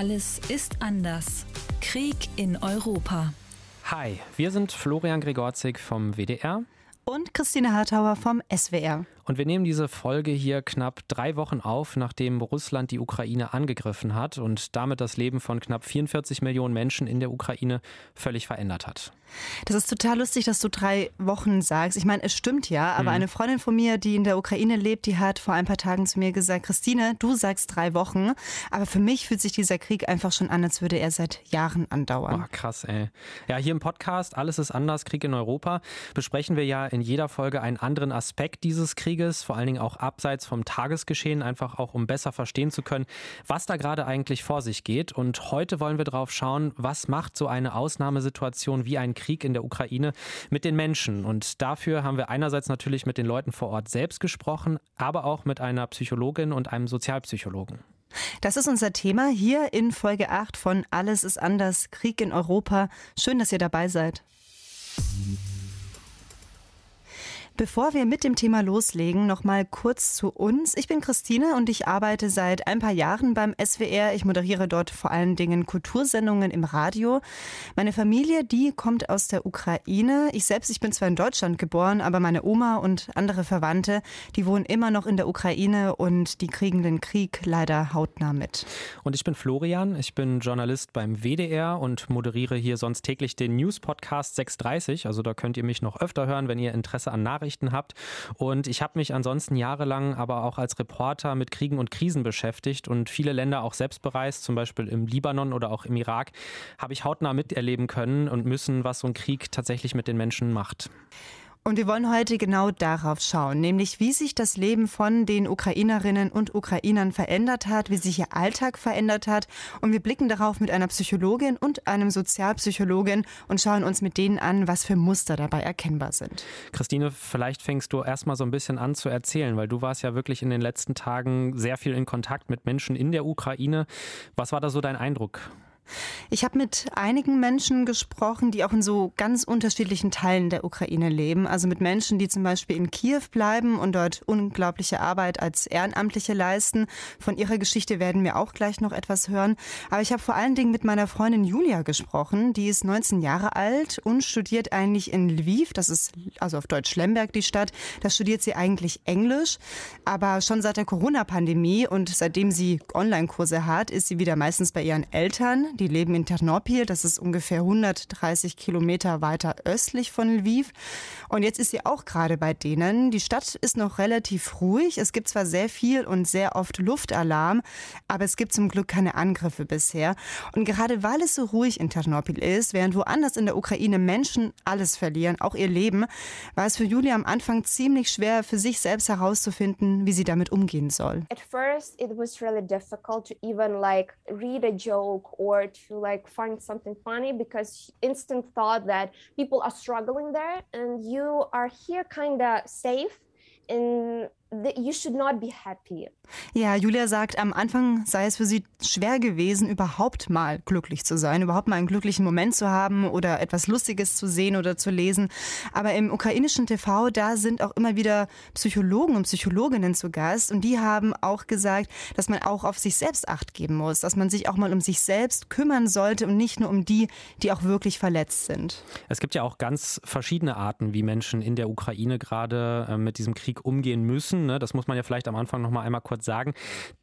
Alles ist anders. Krieg in Europa. Hi, wir sind Florian Gregorzig vom WDR und Christine Hartauer vom SWR. Und wir nehmen diese Folge hier knapp drei Wochen auf, nachdem Russland die Ukraine angegriffen hat und damit das Leben von knapp 44 Millionen Menschen in der Ukraine völlig verändert hat. Das ist total lustig, dass du drei Wochen sagst. Ich meine, es stimmt ja, aber mhm. eine Freundin von mir, die in der Ukraine lebt, die hat vor ein paar Tagen zu mir gesagt, Christine, du sagst drei Wochen, aber für mich fühlt sich dieser Krieg einfach schon an, als würde er seit Jahren andauern. Oh, krass, ey. Ja, hier im Podcast Alles ist anders, Krieg in Europa, besprechen wir ja in jeder Folge einen anderen Aspekt dieses Krieges Krieges, vor allen Dingen auch abseits vom Tagesgeschehen, einfach auch um besser verstehen zu können, was da gerade eigentlich vor sich geht. Und heute wollen wir drauf schauen, was macht so eine Ausnahmesituation wie ein Krieg in der Ukraine mit den Menschen. Und dafür haben wir einerseits natürlich mit den Leuten vor Ort selbst gesprochen, aber auch mit einer Psychologin und einem Sozialpsychologen. Das ist unser Thema hier in Folge 8 von Alles ist anders, Krieg in Europa. Schön, dass ihr dabei seid. Bevor wir mit dem Thema loslegen, noch mal kurz zu uns. Ich bin Christine und ich arbeite seit ein paar Jahren beim SWR. Ich moderiere dort vor allen Dingen Kultursendungen im Radio. Meine Familie, die kommt aus der Ukraine. Ich selbst, ich bin zwar in Deutschland geboren, aber meine Oma und andere Verwandte, die wohnen immer noch in der Ukraine und die kriegen den Krieg leider hautnah mit. Und ich bin Florian, ich bin Journalist beim WDR und moderiere hier sonst täglich den News Podcast 630. Also da könnt ihr mich noch öfter hören, wenn ihr Interesse an Nachrichten Nachrichten habt. Und ich habe mich ansonsten jahrelang aber auch als Reporter mit Kriegen und Krisen beschäftigt und viele Länder auch selbst bereist, zum Beispiel im Libanon oder auch im Irak, habe ich hautnah miterleben können und müssen, was so ein Krieg tatsächlich mit den Menschen macht. Und wir wollen heute genau darauf schauen, nämlich wie sich das Leben von den Ukrainerinnen und Ukrainern verändert hat, wie sich ihr Alltag verändert hat. Und wir blicken darauf mit einer Psychologin und einem Sozialpsychologen und schauen uns mit denen an, was für Muster dabei erkennbar sind. Christine, vielleicht fängst du erstmal so ein bisschen an zu erzählen, weil du warst ja wirklich in den letzten Tagen sehr viel in Kontakt mit Menschen in der Ukraine. Was war da so dein Eindruck? Ich habe mit einigen Menschen gesprochen, die auch in so ganz unterschiedlichen Teilen der Ukraine leben. Also mit Menschen, die zum Beispiel in Kiew bleiben und dort unglaubliche Arbeit als Ehrenamtliche leisten. Von ihrer Geschichte werden wir auch gleich noch etwas hören. Aber ich habe vor allen Dingen mit meiner Freundin Julia gesprochen. Die ist 19 Jahre alt und studiert eigentlich in Lviv. Das ist also auf Deutsch Lemberg die Stadt. Da studiert sie eigentlich Englisch. Aber schon seit der Corona-Pandemie und seitdem sie Online-Kurse hat, ist sie wieder meistens bei ihren Eltern die leben in Ternopil, das ist ungefähr 130 Kilometer weiter östlich von Lviv. Und jetzt ist sie auch gerade bei denen. Die Stadt ist noch relativ ruhig. Es gibt zwar sehr viel und sehr oft Luftalarm, aber es gibt zum Glück keine Angriffe bisher. Und gerade weil es so ruhig in Ternopil ist, während woanders in der Ukraine Menschen alles verlieren, auch ihr Leben, war es für Julia am Anfang ziemlich schwer, für sich selbst herauszufinden, wie sie damit umgehen soll. At first it was really difficult to even like read a joke or to like find something funny because instant thought that people are struggling there and you are here kind of safe in you should not be happy. Ja, Julia sagt, am Anfang sei es für sie schwer gewesen, überhaupt mal glücklich zu sein, überhaupt mal einen glücklichen Moment zu haben oder etwas Lustiges zu sehen oder zu lesen. Aber im ukrainischen TV, da sind auch immer wieder Psychologen und Psychologinnen zu Gast und die haben auch gesagt, dass man auch auf sich selbst acht geben muss, dass man sich auch mal um sich selbst kümmern sollte und nicht nur um die, die auch wirklich verletzt sind. Es gibt ja auch ganz verschiedene Arten, wie Menschen in der Ukraine gerade äh, mit diesem Krieg umgehen müssen. Ne? Das muss man ja vielleicht am Anfang noch mal einmal kurz sagen.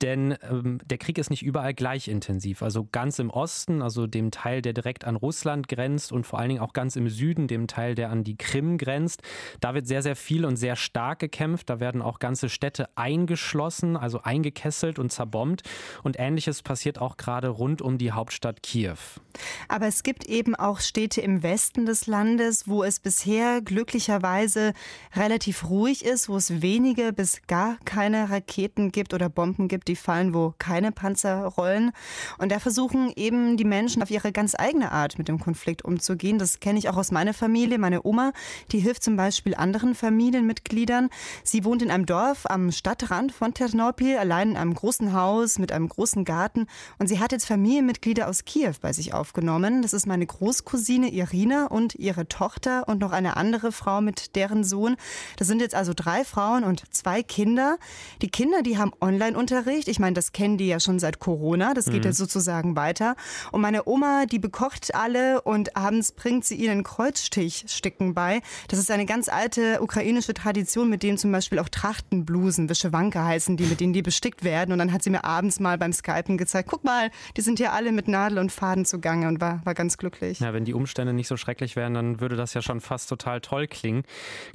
Denn ähm, der Krieg ist nicht überall gleich intensiv. Also ganz im Osten, also dem Teil, der direkt an Russland grenzt und vor allen Dingen auch ganz im Süden, dem Teil, der an die Krim grenzt, da wird sehr, sehr viel und sehr stark gekämpft. Da werden auch ganze Städte eingeschlossen, also eingekesselt und zerbombt. Und ähnliches passiert auch gerade rund um die Hauptstadt Kiew. Aber es gibt eben auch Städte im Westen des Landes, wo es bisher glücklicherweise relativ ruhig ist, wo es wenige bis es gar keine Raketen gibt oder Bomben gibt, die fallen, wo keine Panzer rollen. Und da versuchen eben die Menschen auf ihre ganz eigene Art mit dem Konflikt umzugehen. Das kenne ich auch aus meiner Familie. Meine Oma, die hilft zum Beispiel anderen Familienmitgliedern. Sie wohnt in einem Dorf am Stadtrand von Ternopil, allein in einem großen Haus mit einem großen Garten. Und sie hat jetzt Familienmitglieder aus Kiew bei sich aufgenommen. Das ist meine Großcousine Irina und ihre Tochter und noch eine andere Frau mit deren Sohn. Das sind jetzt also drei Frauen und zwei zwei Kinder. Die Kinder, die haben Online-Unterricht. Ich meine, das kennen die ja schon seit Corona. Das geht mhm. ja sozusagen weiter. Und meine Oma, die bekocht alle und abends bringt sie ihnen Kreuzstichsticken bei. Das ist eine ganz alte ukrainische Tradition, mit denen zum Beispiel auch Trachtenblusen, Wischewanke heißen die, mit denen die bestickt werden. Und dann hat sie mir abends mal beim Skypen gezeigt, guck mal, die sind ja alle mit Nadel und Faden zugange und war, war ganz glücklich. Ja, wenn die Umstände nicht so schrecklich wären, dann würde das ja schon fast total toll klingen.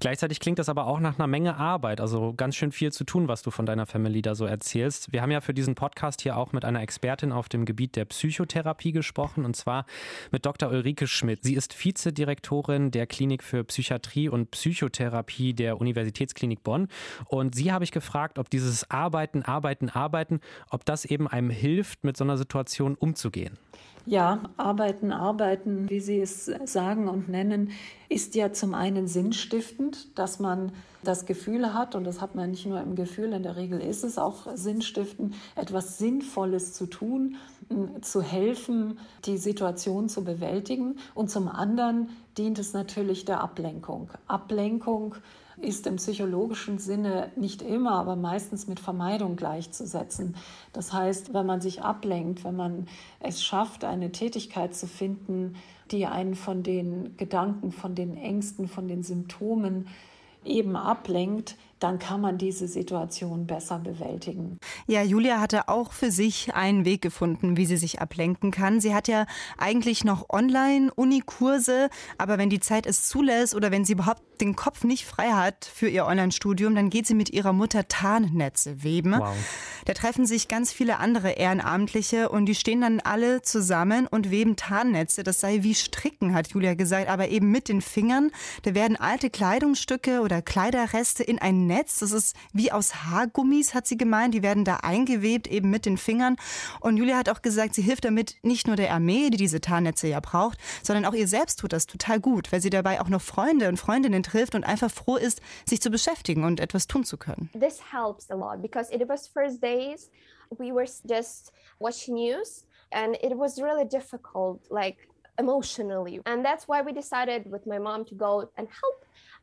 Gleichzeitig klingt das aber auch nach einer Menge Arbeit, also ganz schön viel zu tun, was du von deiner Family da so erzählst. Wir haben ja für diesen Podcast hier auch mit einer Expertin auf dem Gebiet der Psychotherapie gesprochen und zwar mit Dr. Ulrike Schmidt. Sie ist Vizedirektorin der Klinik für Psychiatrie und Psychotherapie der Universitätsklinik Bonn und sie habe ich gefragt, ob dieses Arbeiten, Arbeiten, Arbeiten, ob das eben einem hilft, mit so einer Situation umzugehen. Ja, arbeiten, arbeiten, wie Sie es sagen und nennen, ist ja zum einen sinnstiftend, dass man das Gefühl hat, und das hat man nicht nur im Gefühl, in der Regel ist es auch sinnstiftend, etwas Sinnvolles zu tun, zu helfen, die Situation zu bewältigen. Und zum anderen dient es natürlich der Ablenkung. Ablenkung ist im psychologischen Sinne nicht immer, aber meistens mit Vermeidung gleichzusetzen. Das heißt, wenn man sich ablenkt, wenn man es schafft, eine Tätigkeit zu finden, die einen von den Gedanken, von den Ängsten, von den Symptomen eben ablenkt, dann kann man diese Situation besser bewältigen. Ja, Julia hatte auch für sich einen Weg gefunden, wie sie sich ablenken kann. Sie hat ja eigentlich noch Online-Uni-Kurse, aber wenn die Zeit es zulässt oder wenn sie überhaupt den Kopf nicht frei hat für ihr Online-Studium, dann geht sie mit ihrer Mutter Tarnnetze weben. Wow. Da treffen sich ganz viele andere Ehrenamtliche und die stehen dann alle zusammen und weben Tarnnetze. Das sei wie Stricken, hat Julia gesagt, aber eben mit den Fingern. Da werden alte Kleidungsstücke oder Kleiderreste in ein Netz. Das ist wie aus Haargummis, hat sie gemeint. Die werden da eingewebt, eben mit den Fingern. Und Julia hat auch gesagt, sie hilft damit nicht nur der Armee, die diese Tarnnetze ja braucht, sondern auch ihr selbst tut das total gut, weil sie dabei auch noch Freunde und Freundinnen trifft und einfach froh ist, sich zu beschäftigen und etwas tun zu können. This helps a lot because it was first days we were just watching news and it was really difficult like emotionally and that's why we decided with my mom to go and help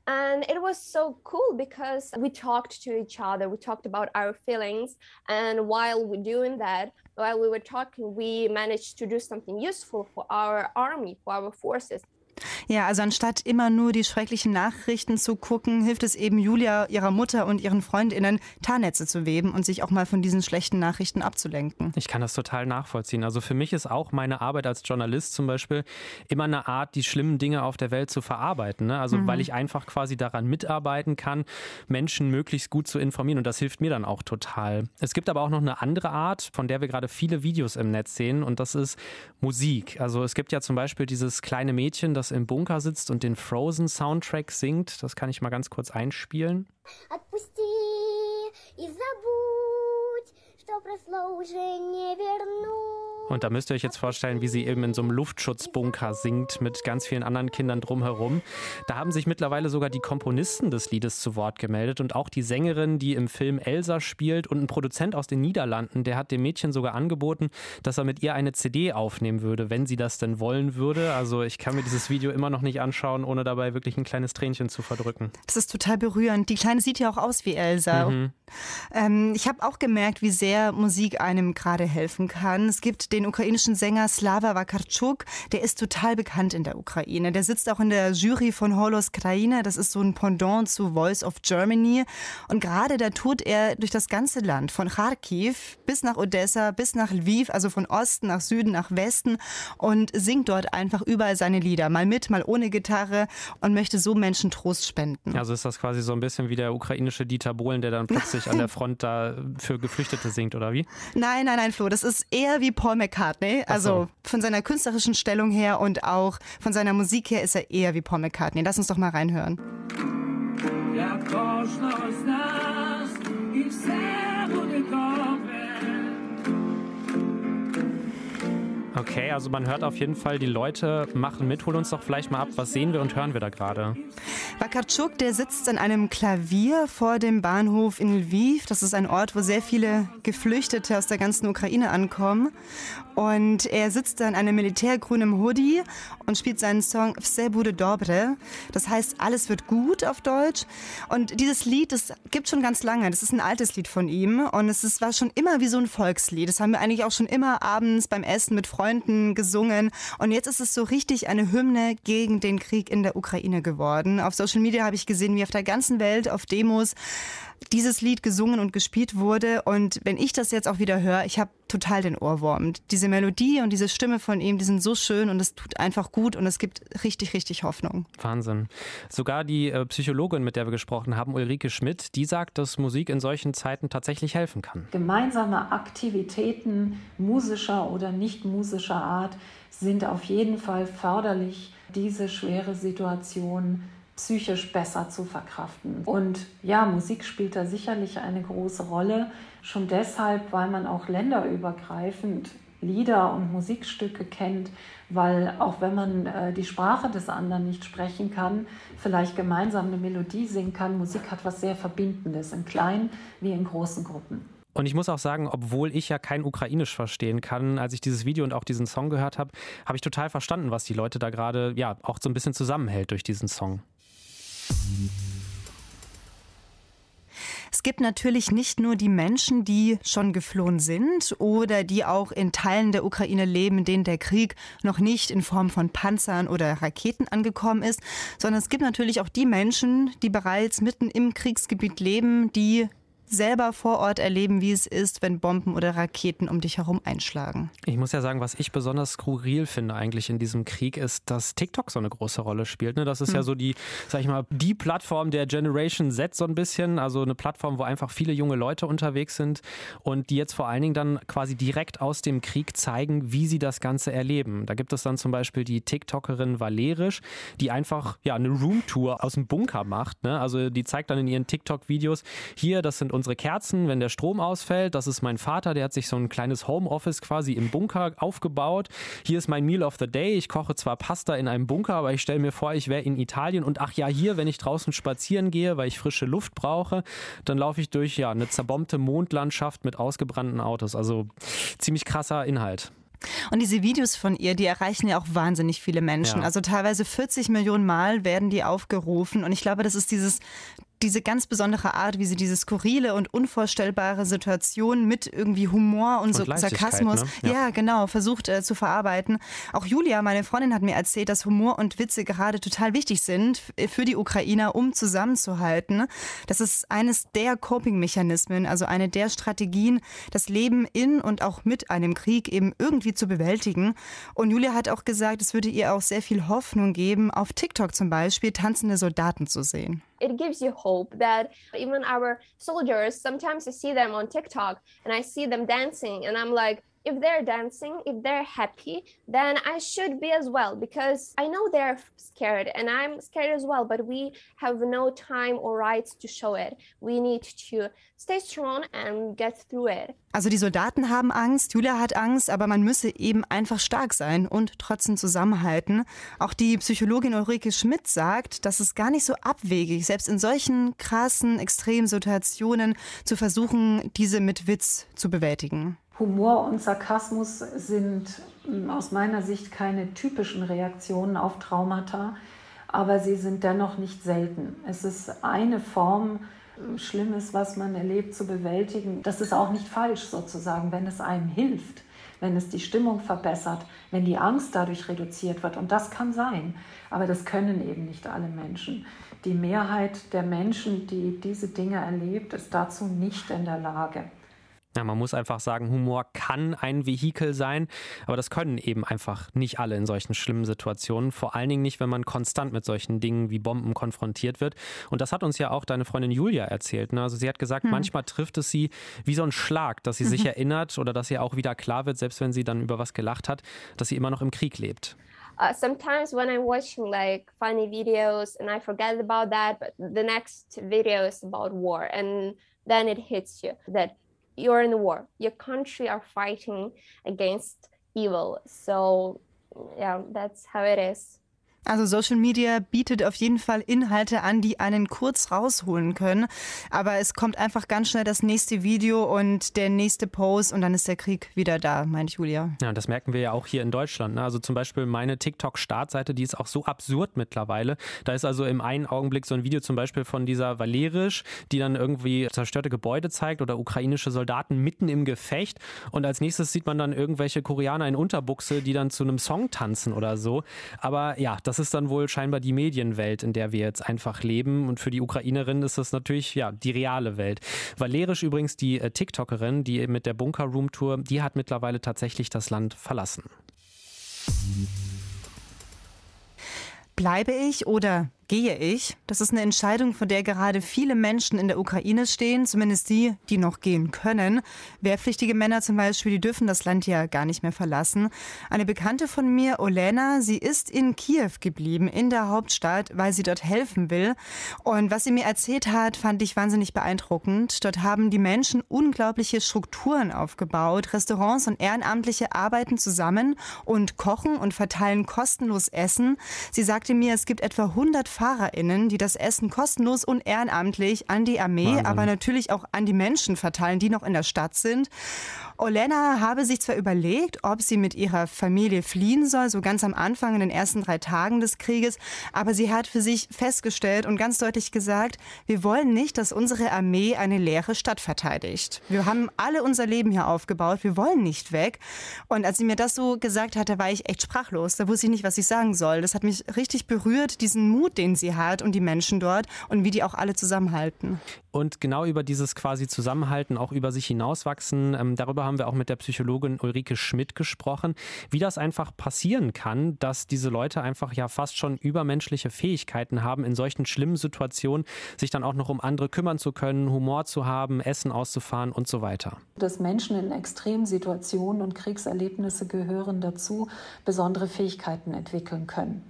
And it was so cool because we talked to each other, we talked about our feelings. And while we're doing that, while we were talking, we managed to do something useful for our army, for our forces. Ja, also anstatt immer nur die schrecklichen Nachrichten zu gucken, hilft es eben Julia, ihrer Mutter und ihren Freundinnen, Tarnnetze zu weben und sich auch mal von diesen schlechten Nachrichten abzulenken. Ich kann das total nachvollziehen. Also für mich ist auch meine Arbeit als Journalist zum Beispiel immer eine Art, die schlimmen Dinge auf der Welt zu verarbeiten. Ne? Also mhm. weil ich einfach quasi daran mitarbeiten kann, Menschen möglichst gut zu informieren und das hilft mir dann auch total. Es gibt aber auch noch eine andere Art, von der wir gerade viele Videos im Netz sehen und das ist Musik. Also es gibt ja zum Beispiel dieses kleine Mädchen, das im Bunker sitzt und den Frozen-Soundtrack singt. Das kann ich mal ganz kurz einspielen. Отпусти и забудь, что прошло уже не вернуть. Und da müsst ihr euch jetzt vorstellen, wie sie eben in so einem Luftschutzbunker singt mit ganz vielen anderen Kindern drumherum. Da haben sich mittlerweile sogar die Komponisten des Liedes zu Wort gemeldet und auch die Sängerin, die im Film Elsa spielt und ein Produzent aus den Niederlanden, der hat dem Mädchen sogar angeboten, dass er mit ihr eine CD aufnehmen würde, wenn sie das denn wollen würde. Also ich kann mir dieses Video immer noch nicht anschauen, ohne dabei wirklich ein kleines Tränchen zu verdrücken. Das ist total berührend. Die Kleine sieht ja auch aus wie Elsa. Mhm. Ähm, ich habe auch gemerkt, wie sehr Musik einem gerade helfen kann. Es gibt den den ukrainischen Sänger Slava Vakarchuk. Der ist total bekannt in der Ukraine. Der sitzt auch in der Jury von Holos Kraine. Das ist so ein Pendant zu Voice of Germany. Und gerade da tut er durch das ganze Land, von Kharkiv bis nach Odessa, bis nach Lviv, also von Osten nach Süden, nach Westen und singt dort einfach überall seine Lieder. Mal mit, mal ohne Gitarre und möchte so Menschen Trost spenden. Also ist das quasi so ein bisschen wie der ukrainische Dieter Bohlen, der dann plötzlich an der Front da für Geflüchtete singt, oder wie? Nein, nein, nein, Flo. Das ist eher wie Paul McCartney. Also so. von seiner künstlerischen Stellung her und auch von seiner Musik her ist er eher wie Paul McCartney. Lass uns doch mal reinhören. Ja, Okay, also man hört auf jeden Fall, die Leute machen mit. Hol uns doch vielleicht mal ab, was sehen wir und hören wir da gerade? Wakarchuk, der sitzt an einem Klavier vor dem Bahnhof in Lviv. Das ist ein Ort, wo sehr viele Geflüchtete aus der ganzen Ukraine ankommen. Und er sitzt da in einem militärgrünen Hoodie und spielt seinen Song Vse bude dobre. Das heißt, alles wird gut auf Deutsch. Und dieses Lied, das gibt schon ganz lange. Das ist ein altes Lied von ihm. Und es ist, war schon immer wie so ein Volkslied. Das haben wir eigentlich auch schon immer abends beim Essen mit Freunden gesungen. Und jetzt ist es so richtig eine Hymne gegen den Krieg in der Ukraine geworden. Auf Social Media habe ich gesehen, wie auf der ganzen Welt auf Demos dieses Lied gesungen und gespielt wurde. Und wenn ich das jetzt auch wieder höre, ich habe total den Ohrwurm. Diese Melodie und diese Stimme von ihm, die sind so schön und es tut einfach gut und es gibt richtig, richtig Hoffnung. Wahnsinn. Sogar die äh, Psychologin, mit der wir gesprochen haben, Ulrike Schmidt, die sagt, dass Musik in solchen Zeiten tatsächlich helfen kann. Gemeinsame Aktivitäten musischer oder nicht musischer Art sind auf jeden Fall förderlich, diese schwere Situation psychisch besser zu verkraften. Und ja, Musik spielt da sicherlich eine große Rolle, schon deshalb, weil man auch länderübergreifend Lieder und Musikstücke kennt, weil auch wenn man äh, die Sprache des anderen nicht sprechen kann, vielleicht gemeinsam eine Melodie singen kann. Musik hat was sehr Verbindendes, in kleinen wie in großen Gruppen. Und ich muss auch sagen, obwohl ich ja kein Ukrainisch verstehen kann, als ich dieses Video und auch diesen Song gehört habe, habe ich total verstanden, was die Leute da gerade ja auch so ein bisschen zusammenhält durch diesen Song. Es gibt natürlich nicht nur die Menschen, die schon geflohen sind oder die auch in Teilen der Ukraine leben, in denen der Krieg noch nicht in Form von Panzern oder Raketen angekommen ist, sondern es gibt natürlich auch die Menschen, die bereits mitten im Kriegsgebiet leben, die selber vor Ort erleben, wie es ist, wenn Bomben oder Raketen um dich herum einschlagen. Ich muss ja sagen, was ich besonders skurril finde eigentlich in diesem Krieg ist, dass TikTok so eine große Rolle spielt. Ne? Das ist hm. ja so die, sag ich mal, die Plattform der Generation Z so ein bisschen. Also eine Plattform, wo einfach viele junge Leute unterwegs sind und die jetzt vor allen Dingen dann quasi direkt aus dem Krieg zeigen, wie sie das Ganze erleben. Da gibt es dann zum Beispiel die TikTokerin Valerisch, die einfach ja eine Roomtour aus dem Bunker macht. Ne? Also die zeigt dann in ihren TikTok-Videos, hier, das sind unsere Kerzen, wenn der Strom ausfällt. Das ist mein Vater, der hat sich so ein kleines Homeoffice quasi im Bunker aufgebaut. Hier ist mein Meal of the Day. Ich koche zwar Pasta in einem Bunker, aber ich stelle mir vor, ich wäre in Italien und ach ja, hier, wenn ich draußen spazieren gehe, weil ich frische Luft brauche, dann laufe ich durch ja eine zerbombte Mondlandschaft mit ausgebrannten Autos. Also ziemlich krasser Inhalt. Und diese Videos von ihr, die erreichen ja auch wahnsinnig viele Menschen. Ja. Also teilweise 40 Millionen Mal werden die aufgerufen. Und ich glaube, das ist dieses diese ganz besondere Art, wie sie diese skurrile und unvorstellbare Situation mit irgendwie Humor und, und so Sarkasmus, ne? ja. ja. genau, versucht äh, zu verarbeiten. Auch Julia, meine Freundin, hat mir erzählt, dass Humor und Witze gerade total wichtig sind für die Ukrainer, um zusammenzuhalten. Das ist eines der Coping-Mechanismen, also eine der Strategien, das Leben in und auch mit einem Krieg eben irgendwie zu bewältigen. Und Julia hat auch gesagt, es würde ihr auch sehr viel Hoffnung geben, auf TikTok zum Beispiel tanzende Soldaten zu sehen. It gives you hope that even our soldiers sometimes i see them on tiktok and i see them dancing and i'm like if they're dancing, if they're happy, then I should be as well because I know they're scared and I'm scared as well, but we have no time or rights to show it. We need to stay strong and get through it. Also die Soldaten haben Angst, Julia hat Angst, aber man müsse eben einfach stark sein und trotzdem zusammenhalten. Auch die Psychologin Ulrike Schmidt sagt, dass es gar nicht so abwegig, selbst in solchen krassen, extremen Situationen zu versuchen, diese mit Witz zu bewältigen. Humor und Sarkasmus sind hm, aus meiner Sicht keine typischen Reaktionen auf Traumata, aber sie sind dennoch nicht selten. Es ist eine Form, hm, Schlimmes, was man erlebt, zu bewältigen. Das ist auch nicht falsch sozusagen, wenn es einem hilft, wenn es die Stimmung verbessert, wenn die Angst dadurch reduziert wird. Und das kann sein, aber das können eben nicht alle Menschen. Die Mehrheit der Menschen, die diese Dinge erlebt, ist dazu nicht in der Lage. Ja, man muss einfach sagen, Humor kann ein Vehikel sein, aber das können eben einfach nicht alle in solchen schlimmen Situationen. Vor allen Dingen nicht, wenn man konstant mit solchen Dingen wie Bomben konfrontiert wird. Und das hat uns ja auch deine Freundin Julia erzählt. Ne? Also sie hat gesagt, hm. manchmal trifft es sie wie so ein Schlag, dass sie sich erinnert oder dass ihr auch wieder klar wird, selbst wenn sie dann über was gelacht hat, dass sie immer noch im Krieg lebt. Uh, sometimes when I'm watching like funny videos and I forget about that, but the next video is about war and then it hits you that you're in war. Your country are fighting against evil. So yeah, that's how it is. Also Social Media bietet auf jeden Fall Inhalte an, die einen kurz rausholen können. Aber es kommt einfach ganz schnell das nächste Video und der nächste Post und dann ist der Krieg wieder da, meint Julia. Ja, das merken wir ja auch hier in Deutschland. Ne? Also zum Beispiel meine TikTok-Startseite, die ist auch so absurd mittlerweile. Da ist also im einen Augenblick so ein Video zum Beispiel von dieser Valerisch, die dann irgendwie zerstörte Gebäude zeigt oder ukrainische Soldaten mitten im Gefecht. Und als nächstes sieht man dann irgendwelche Koreaner in Unterbuchse, die dann zu einem Song tanzen oder so. Aber ja, das ist dann wohl scheinbar die Medienwelt, in der wir jetzt einfach leben. Und für die Ukrainerin ist das natürlich ja die reale Welt. Valerisch übrigens, die äh, TikTokerin, die mit der Bunker Room Tour, die hat mittlerweile tatsächlich das Land verlassen. Bleibe ich oder gehe ich? Das ist eine Entscheidung, vor der gerade viele Menschen in der Ukraine stehen, zumindest die, die noch gehen können. Wehrpflichtige Männer zum Beispiel, die dürfen das Land ja gar nicht mehr verlassen. Eine Bekannte von mir, Olena, sie ist in Kiew geblieben, in der Hauptstadt, weil sie dort helfen will. Und was sie mir erzählt hat, fand ich wahnsinnig beeindruckend. Dort haben die Menschen unglaubliche Strukturen aufgebaut. Restaurants und Ehrenamtliche arbeiten zusammen und kochen und verteilen kostenlos Essen. Sie sagte mir, es gibt etwa 100 FahrerInnen, die das Essen kostenlos und ehrenamtlich an die Armee, Wahnsinn. aber natürlich auch an die Menschen verteilen, die noch in der Stadt sind. Olena habe sich zwar überlegt, ob sie mit ihrer Familie fliehen soll, so ganz am Anfang in den ersten drei Tagen des Krieges, aber sie hat für sich festgestellt und ganz deutlich gesagt, wir wollen nicht, dass unsere Armee eine leere Stadt verteidigt. Wir haben alle unser Leben hier aufgebaut, wir wollen nicht weg. Und als sie mir das so gesagt hatte, war ich echt sprachlos. Da wusste ich nicht, was ich sagen soll. Das hat mich richtig berührt, diesen Mut, den sie hat und die Menschen dort und wie die auch alle zusammenhalten. Und genau über dieses quasi Zusammenhalten, auch über sich hinauswachsen, ähm, darüber haben wir auch mit der Psychologin Ulrike Schmidt gesprochen, wie das einfach passieren kann, dass diese Leute einfach ja fast schon übermenschliche Fähigkeiten haben, in solchen schlimmen Situationen sich dann auch noch um andere kümmern zu können, Humor zu haben, Essen auszufahren und so weiter. Dass Menschen in Extremsituationen und Kriegserlebnisse gehören dazu, besondere Fähigkeiten entwickeln können.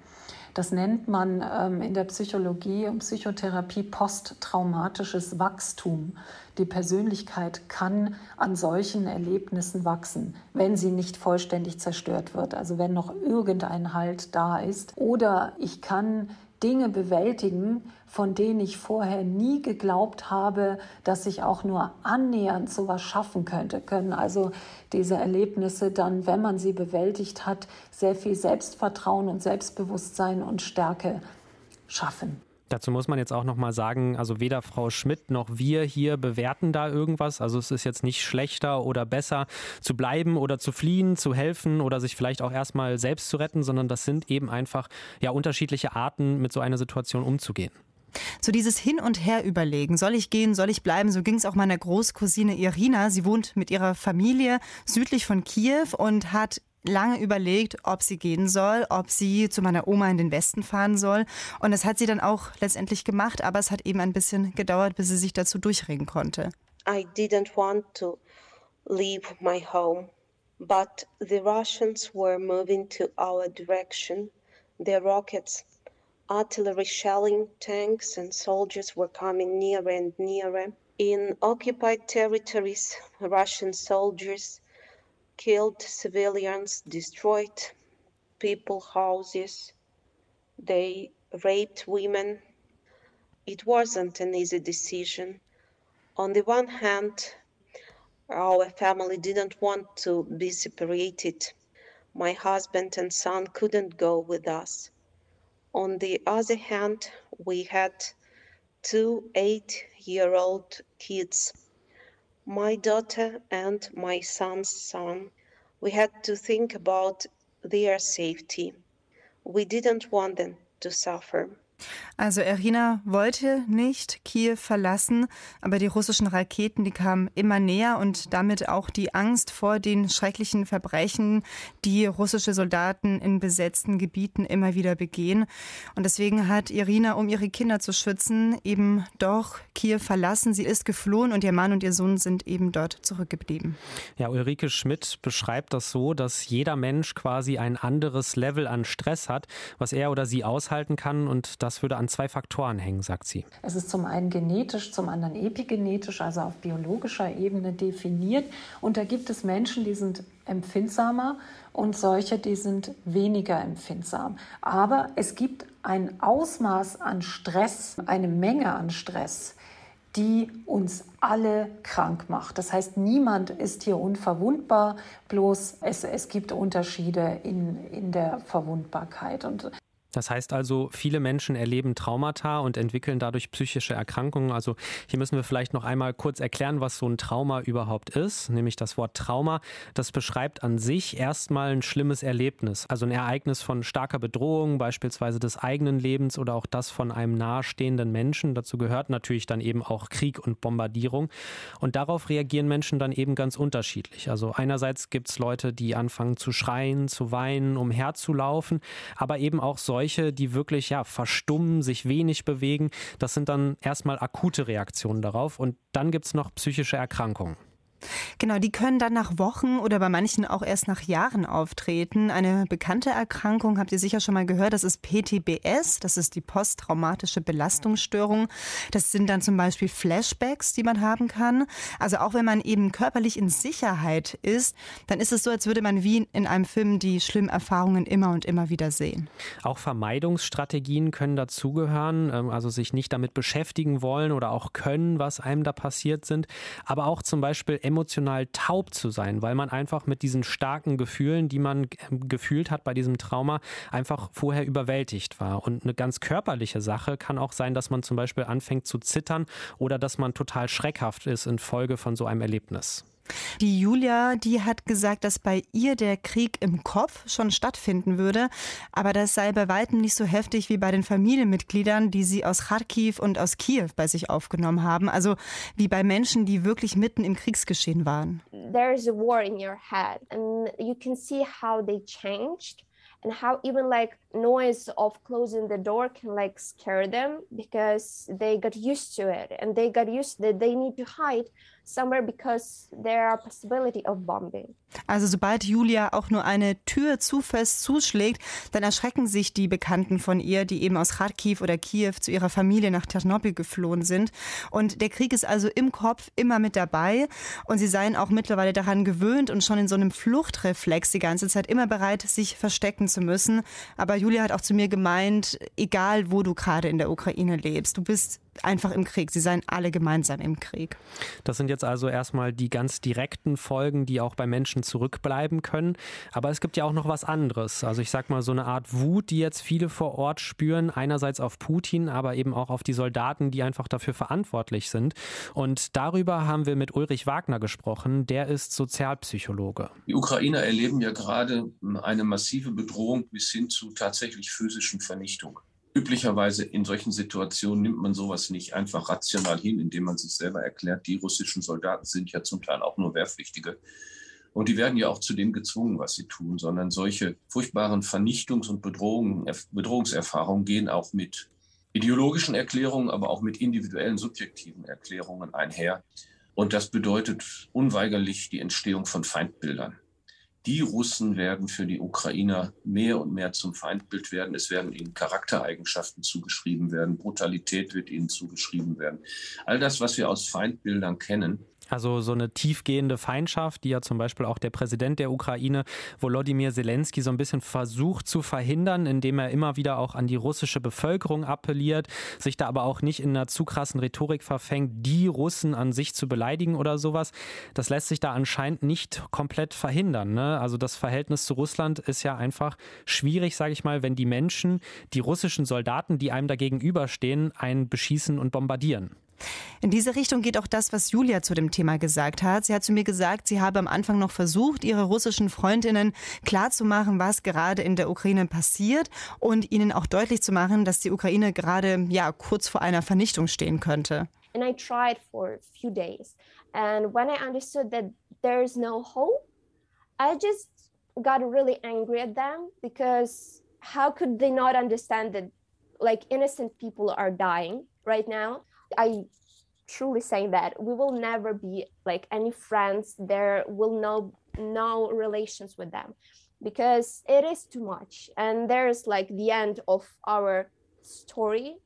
Das nennt man ähm, in der Psychologie und Psychotherapie posttraumatisches Wachstum. Die Persönlichkeit kann an solchen Erlebnissen wachsen, wenn sie nicht vollständig zerstört wird, also wenn noch irgendein Halt da ist. Oder ich kann Dinge bewältigen, von denen ich vorher nie geglaubt habe, dass ich auch nur annähernd sowas schaffen könnte. Können also diese Erlebnisse dann, wenn man sie bewältigt hat, sehr viel Selbstvertrauen und Selbstbewusstsein und Stärke schaffen. Dazu muss man jetzt auch noch mal sagen, also weder Frau Schmidt noch wir hier bewerten da irgendwas. Also es ist jetzt nicht schlechter oder besser zu bleiben oder zu fliehen, zu helfen oder sich vielleicht auch erstmal selbst zu retten, sondern das sind eben einfach ja unterschiedliche Arten, mit so einer Situation umzugehen. So dieses Hin und Her überlegen, soll ich gehen, soll ich bleiben, so ging es auch meiner Großcousine Irina. Sie wohnt mit ihrer Familie südlich von Kiew und hat lange überlegt, ob sie gehen soll, ob sie zu meiner Oma in den Westen fahren soll. Und das hat sie dann auch letztendlich gemacht, aber es hat eben ein bisschen gedauert, bis sie sich dazu durchringen konnte. I didn't want to leave my home, but the Russians were moving to our direction. Their rockets, artillery shelling, tanks and soldiers were coming nearer and nearer. In occupied territories, Russian soldiers killed civilians, destroyed people houses, they raped women. It wasn't an easy decision. On the one hand, our family didn't want to be separated. My husband and son couldn't go with us. On the other hand, we had two eight year old kids my daughter and my son's son, we had to think about their safety. We didn't want them to suffer. Also Irina wollte nicht Kiew verlassen, aber die russischen Raketen, die kamen immer näher und damit auch die Angst vor den schrecklichen Verbrechen, die russische Soldaten in besetzten Gebieten immer wieder begehen. Und deswegen hat Irina, um ihre Kinder zu schützen, eben doch Kiew verlassen. Sie ist geflohen und ihr Mann und ihr Sohn sind eben dort zurückgeblieben. Ja, Ulrike Schmidt beschreibt das so, dass jeder Mensch quasi ein anderes Level an Stress hat, was er oder sie aushalten kann und dass das würde an zwei Faktoren hängen, sagt sie. Es ist zum einen genetisch, zum anderen epigenetisch, also auf biologischer Ebene definiert. Und da gibt es Menschen, die sind empfindsamer und solche, die sind weniger empfindsam. Aber es gibt ein Ausmaß an Stress, eine Menge an Stress, die uns alle krank macht. Das heißt, niemand ist hier unverwundbar, bloß es, es gibt Unterschiede in, in der Verwundbarkeit. Und das heißt also, viele Menschen erleben Traumata und entwickeln dadurch psychische Erkrankungen. Also hier müssen wir vielleicht noch einmal kurz erklären, was so ein Trauma überhaupt ist. Nämlich das Wort Trauma, das beschreibt an sich erstmal ein schlimmes Erlebnis. Also ein Ereignis von starker Bedrohung, beispielsweise des eigenen Lebens oder auch das von einem nahestehenden Menschen. Dazu gehört natürlich dann eben auch Krieg und Bombardierung. Und darauf reagieren Menschen dann eben ganz unterschiedlich. Also einerseits gibt es Leute, die anfangen zu schreien, zu weinen, umherzulaufen, aber eben auch solche, solche, die wirklich ja verstummen, sich wenig bewegen. Das sind dann erstmal akute Reaktionen darauf. Und dann gibt es noch psychische Erkrankungen. Genau, die können dann nach Wochen oder bei manchen auch erst nach Jahren auftreten. Eine bekannte Erkrankung habt ihr sicher schon mal gehört, das ist PTBS, das ist die posttraumatische Belastungsstörung. Das sind dann zum Beispiel Flashbacks, die man haben kann. Also auch wenn man eben körperlich in Sicherheit ist, dann ist es so, als würde man wie in einem Film die schlimmen Erfahrungen immer und immer wieder sehen. Auch Vermeidungsstrategien können dazugehören, ähm, also sich nicht damit beschäftigen wollen oder auch können, was einem da passiert sind. Aber auch zum Beispiel emotional taub zu sein, weil man einfach mit diesen starken Gefühlen, die man gefühlt hat bei diesem Trauma, einfach vorher überwältigt war. Und eine ganz körperliche Sache kann auch sein, dass man zum Beispiel anfängt zu zittern oder dass man total schreckhaft ist infolge von so einem Erlebnis. Die Julia, die hat gesagt, dass bei ihr der Krieg im Kopf schon stattfinden würde, aber das sei bei weitem nicht so heftig wie bei den Familienmitgliedern, die sie aus Kharkiv und aus Kiew bei sich aufgenommen haben, also wie bei Menschen, die wirklich mitten im Kriegsgeschehen waren. There is a war in your head and you can see how they changed and how even like noise of closing the door can like scare them because they got used to it and they got used that they need to hide somewhere because there are possibility of bombing. Also sobald Julia auch nur eine Tür zu fest zuschlägt, dann erschrecken sich die Bekannten von ihr, die eben aus Kharkiv oder Kiew zu ihrer Familie nach Tschernobyl geflohen sind. Und der Krieg ist also im Kopf immer mit dabei und sie seien auch mittlerweile daran gewöhnt und schon in so einem Fluchtreflex die ganze Zeit immer bereit, sich verstecken zu müssen. Aber Julia hat auch zu mir gemeint, egal wo du gerade in der Ukraine lebst, du bist einfach im Krieg. Sie seien alle gemeinsam im Krieg. Das sind jetzt also erstmal die ganz direkten Folgen, die auch bei Menschen zurückbleiben können. Aber es gibt ja auch noch was anderes. Also ich sag mal so eine Art Wut, die jetzt viele vor Ort spüren. Einerseits auf Putin, aber eben auch auf die Soldaten, die einfach dafür verantwortlich sind. Und darüber haben wir mit Ulrich Wagner gesprochen. Der ist Sozialpsychologe. Die Ukrainer erleben ja gerade eine massive Bedrohung bis hin zu tatsächlich physischen Vernichtung. Üblicherweise in solchen Situationen nimmt man sowas nicht einfach rational hin, indem man sich selber erklärt, die russischen Soldaten sind ja zum Teil auch nur Wehrpflichtige. Und die werden ja auch zu dem gezwungen, was sie tun, sondern solche furchtbaren Vernichtungs- und Bedrohung, Bedrohungserfahrungen gehen auch mit ideologischen Erklärungen, aber auch mit individuellen, subjektiven Erklärungen einher. Und das bedeutet unweigerlich die Entstehung von Feindbildern die Russen werden für die Ukrainer mehr und mehr zum Feindbild werden. Es werden ihnen Charaktereigenschaften zugeschrieben werden, Brutalität wird ihnen zugeschrieben werden. All das, was wir aus Feindbildern kennen, also so eine tiefgehende Feindschaft, die ja zum Beispiel auch der Präsident der Ukraine, Volodymyr Zelensky, so ein bisschen versucht zu verhindern, indem er immer wieder auch an die russische Bevölkerung appelliert, sich da aber auch nicht in einer zu krassen Rhetorik verfängt, die Russen an sich zu beleidigen oder sowas. Das lässt sich da anscheinend nicht komplett verhindern. Ne? Also das Verhältnis zu Russland ist ja einfach schwierig, sage ich mal, wenn die Menschen, die russischen Soldaten, die einem da gegenüberstehen, einen beschießen und bombardieren. In diese Richtung geht auch das, was Julia zu dem Thema gesagt hat. Sie hat zu mir gesagt, sie habe am Anfang noch versucht, ihre russischen Freundinnen klarzumachen, was gerade in der Ukraine passiert und ihnen auch deutlich zu machen, dass die Ukraine gerade ja kurz vor einer Vernichtung stehen könnte. And I tried for a few days. And when I understood that there's no hope, I just got really angry at them because how could they not understand that like innocent people are dying right now? I truly saying that we will never be like any friends. There will no no relations with them because it is too much, and there's like the end of our story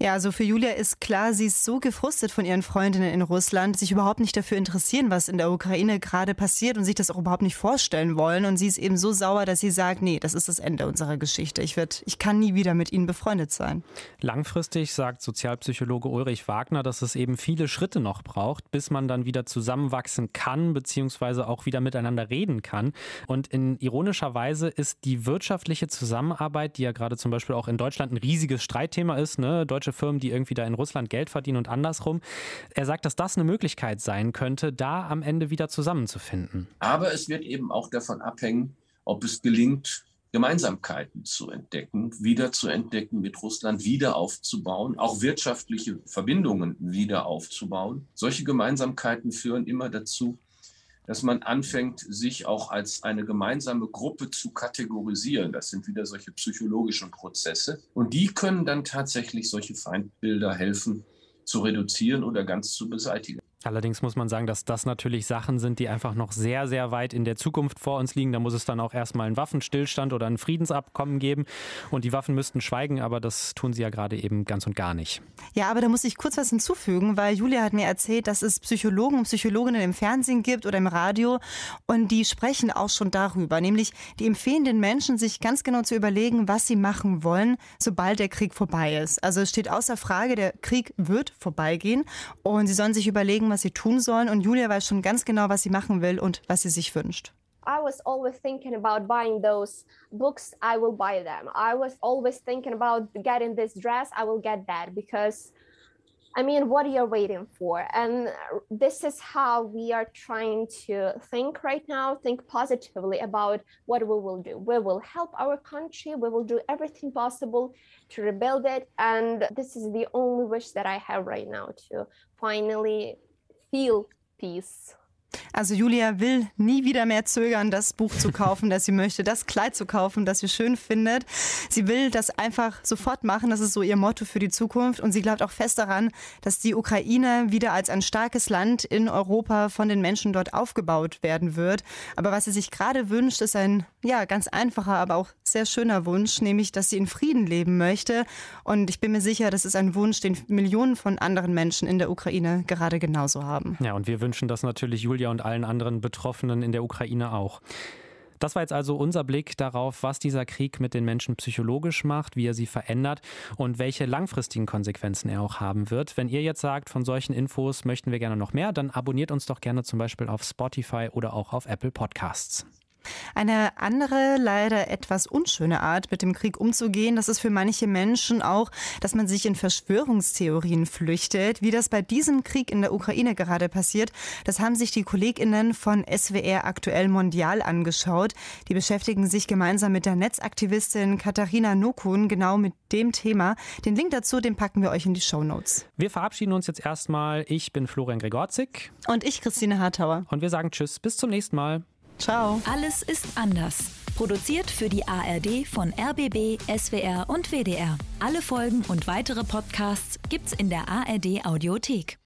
ja, also für Julia ist klar, sie ist so gefrustet von ihren Freundinnen in Russland, sich überhaupt nicht dafür interessieren, was in der Ukraine gerade passiert und sich das auch überhaupt nicht vorstellen wollen. Und sie ist eben so sauer, dass sie sagt, nee, das ist das Ende unserer Geschichte. Ich, werd, ich kann nie wieder mit ihnen befreundet sein. Langfristig sagt Sozialpsychologe Ulrich Wagner, dass es eben viele Schritte noch braucht, bis man dann wieder zusammenwachsen kann, beziehungsweise auch wieder miteinander reden kann. Und in ironischer Weise ist die wirtschaftliche Zusammenarbeit, die ja gerade zum Beispiel auch in Deutschland ein riesiges Streitthema ist, ne? Deutsche Firmen, die irgendwie da in Russland Geld verdienen und andersrum. Er sagt, dass das eine Möglichkeit sein könnte, da am Ende wieder zusammenzufinden. Aber es wird eben auch davon abhängen, ob es gelingt, Gemeinsamkeiten zu entdecken, wieder zu entdecken, mit Russland wieder aufzubauen, auch wirtschaftliche Verbindungen wieder aufzubauen. Solche Gemeinsamkeiten führen immer dazu, dass man anfängt, sich auch als eine gemeinsame Gruppe zu kategorisieren. Das sind wieder solche psychologischen Prozesse. Und die können dann tatsächlich solche Feindbilder helfen zu reduzieren oder ganz zu beseitigen. Allerdings muss man sagen, dass das natürlich Sachen sind, die einfach noch sehr, sehr weit in der Zukunft vor uns liegen. Da muss es dann auch erstmal einen Waffenstillstand oder ein Friedensabkommen geben. Und die Waffen müssten schweigen, aber das tun sie ja gerade eben ganz und gar nicht. Ja, aber da muss ich kurz was hinzufügen, weil Julia hat mir erzählt, dass es Psychologen und Psychologinnen im Fernsehen gibt oder im Radio und die sprechen auch schon darüber. Nämlich, die empfehlen den Menschen, sich ganz genau zu überlegen, was sie machen wollen, sobald der Krieg vorbei ist. Also es steht außer Frage, der Krieg wird vorbeigehen und sie sollen sich überlegen, was sie tun sollen. Und Julia weiß schon ganz genau, was sie machen will und was sie sich wünscht. I was always thinking about buying those books, I will buy them. I was always thinking about getting this dress, I will get that because I mean, what are you waiting for? And this is how we are trying to think right now, think positively about what we will do. We will help our country, we will do everything possible to rebuild it. And this is the only wish that I have right now to finally feel peace. Also Julia will nie wieder mehr zögern, das Buch zu kaufen, das sie möchte, das Kleid zu kaufen, das sie schön findet. Sie will das einfach sofort machen. Das ist so ihr Motto für die Zukunft. Und sie glaubt auch fest daran, dass die Ukraine wieder als ein starkes Land in Europa von den Menschen dort aufgebaut werden wird. Aber was sie sich gerade wünscht, ist ein ja ganz einfacher, aber auch sehr schöner Wunsch, nämlich, dass sie in Frieden leben möchte. Und ich bin mir sicher, das ist ein Wunsch, den Millionen von anderen Menschen in der Ukraine gerade genauso haben. Ja, und wir wünschen das natürlich Julia und allen anderen Betroffenen in der Ukraine auch. Das war jetzt also unser Blick darauf, was dieser Krieg mit den Menschen psychologisch macht, wie er sie verändert und welche langfristigen Konsequenzen er auch haben wird. Wenn ihr jetzt sagt, von solchen Infos möchten wir gerne noch mehr, dann abonniert uns doch gerne zum Beispiel auf Spotify oder auch auf Apple Podcasts. Eine andere, leider etwas unschöne Art, mit dem Krieg umzugehen, das ist für manche Menschen auch, dass man sich in Verschwörungstheorien flüchtet. Wie das bei diesem Krieg in der Ukraine gerade passiert, das haben sich die KollegInnen von SWR aktuell mondial angeschaut. Die beschäftigen sich gemeinsam mit der Netzaktivistin Katharina Nokun genau mit dem Thema. Den Link dazu, den packen wir euch in die Show Notes. Wir verabschieden uns jetzt erstmal. Ich bin Florian Gregorzik. Und ich, Christine Hartauer. Und wir sagen Tschüss, bis zum nächsten Mal. Ciao. Alles ist anders. Produziert für die ARD von RBB, SWR und WDR. Alle Folgen und weitere Podcasts gibt's in der ARD Audiothek.